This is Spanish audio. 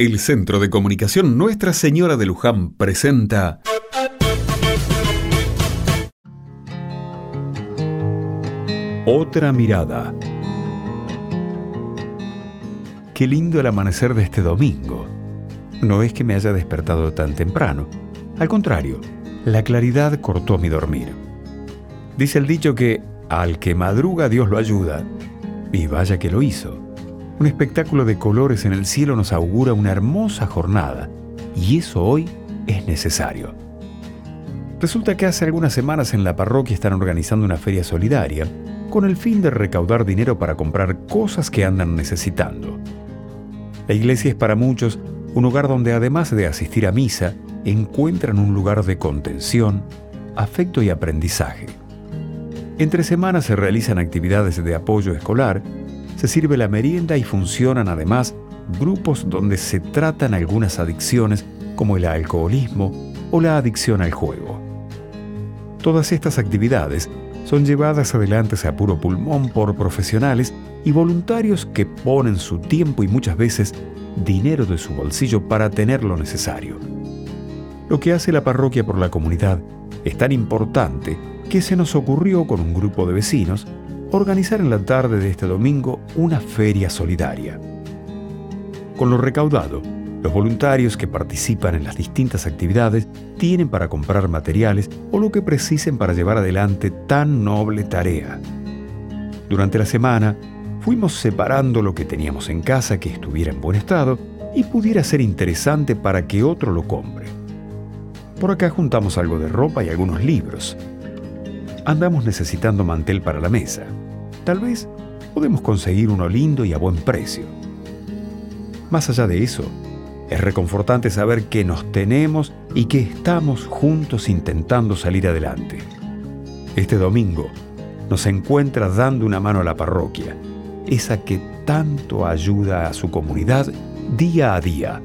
El Centro de Comunicación Nuestra Señora de Luján presenta Otra mirada. Qué lindo el amanecer de este domingo. No es que me haya despertado tan temprano. Al contrario, la claridad cortó mi dormir. Dice el dicho que al que madruga Dios lo ayuda. Y vaya que lo hizo. Un espectáculo de colores en el cielo nos augura una hermosa jornada. Y eso hoy es necesario. Resulta que hace algunas semanas en la parroquia están organizando una feria solidaria con el fin de recaudar dinero para comprar cosas que andan necesitando. La iglesia es para muchos un lugar donde además de asistir a misa, encuentran un lugar de contención, afecto y aprendizaje. Entre semanas se realizan actividades de apoyo escolar, se sirve la merienda y funcionan además grupos donde se tratan algunas adicciones como el alcoholismo o la adicción al juego. Todas estas actividades son llevadas adelante a puro pulmón por profesionales y voluntarios que ponen su tiempo y muchas veces dinero de su bolsillo para tener lo necesario. Lo que hace la parroquia por la comunidad es tan importante que se nos ocurrió con un grupo de vecinos organizar en la tarde de este domingo una feria solidaria. Con lo recaudado, los voluntarios que participan en las distintas actividades tienen para comprar materiales o lo que precisen para llevar adelante tan noble tarea. Durante la semana, fuimos separando lo que teníamos en casa que estuviera en buen estado y pudiera ser interesante para que otro lo compre. Por acá juntamos algo de ropa y algunos libros. Andamos necesitando mantel para la mesa. Tal vez podemos conseguir uno lindo y a buen precio. Más allá de eso, es reconfortante saber que nos tenemos y que estamos juntos intentando salir adelante. Este domingo nos encuentra dando una mano a la parroquia, esa que tanto ayuda a su comunidad día a día.